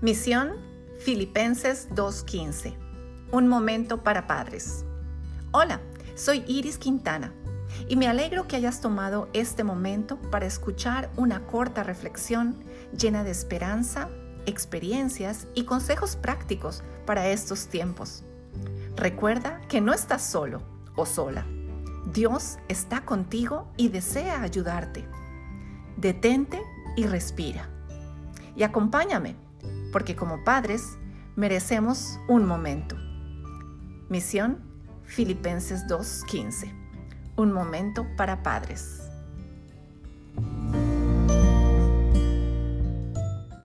Misión Filipenses 2.15. Un momento para padres. Hola, soy Iris Quintana y me alegro que hayas tomado este momento para escuchar una corta reflexión llena de esperanza, experiencias y consejos prácticos para estos tiempos. Recuerda que no estás solo o sola. Dios está contigo y desea ayudarte. Detente y respira. Y acompáñame porque como padres merecemos un momento. Misión Filipenses 2.15. Un momento para padres.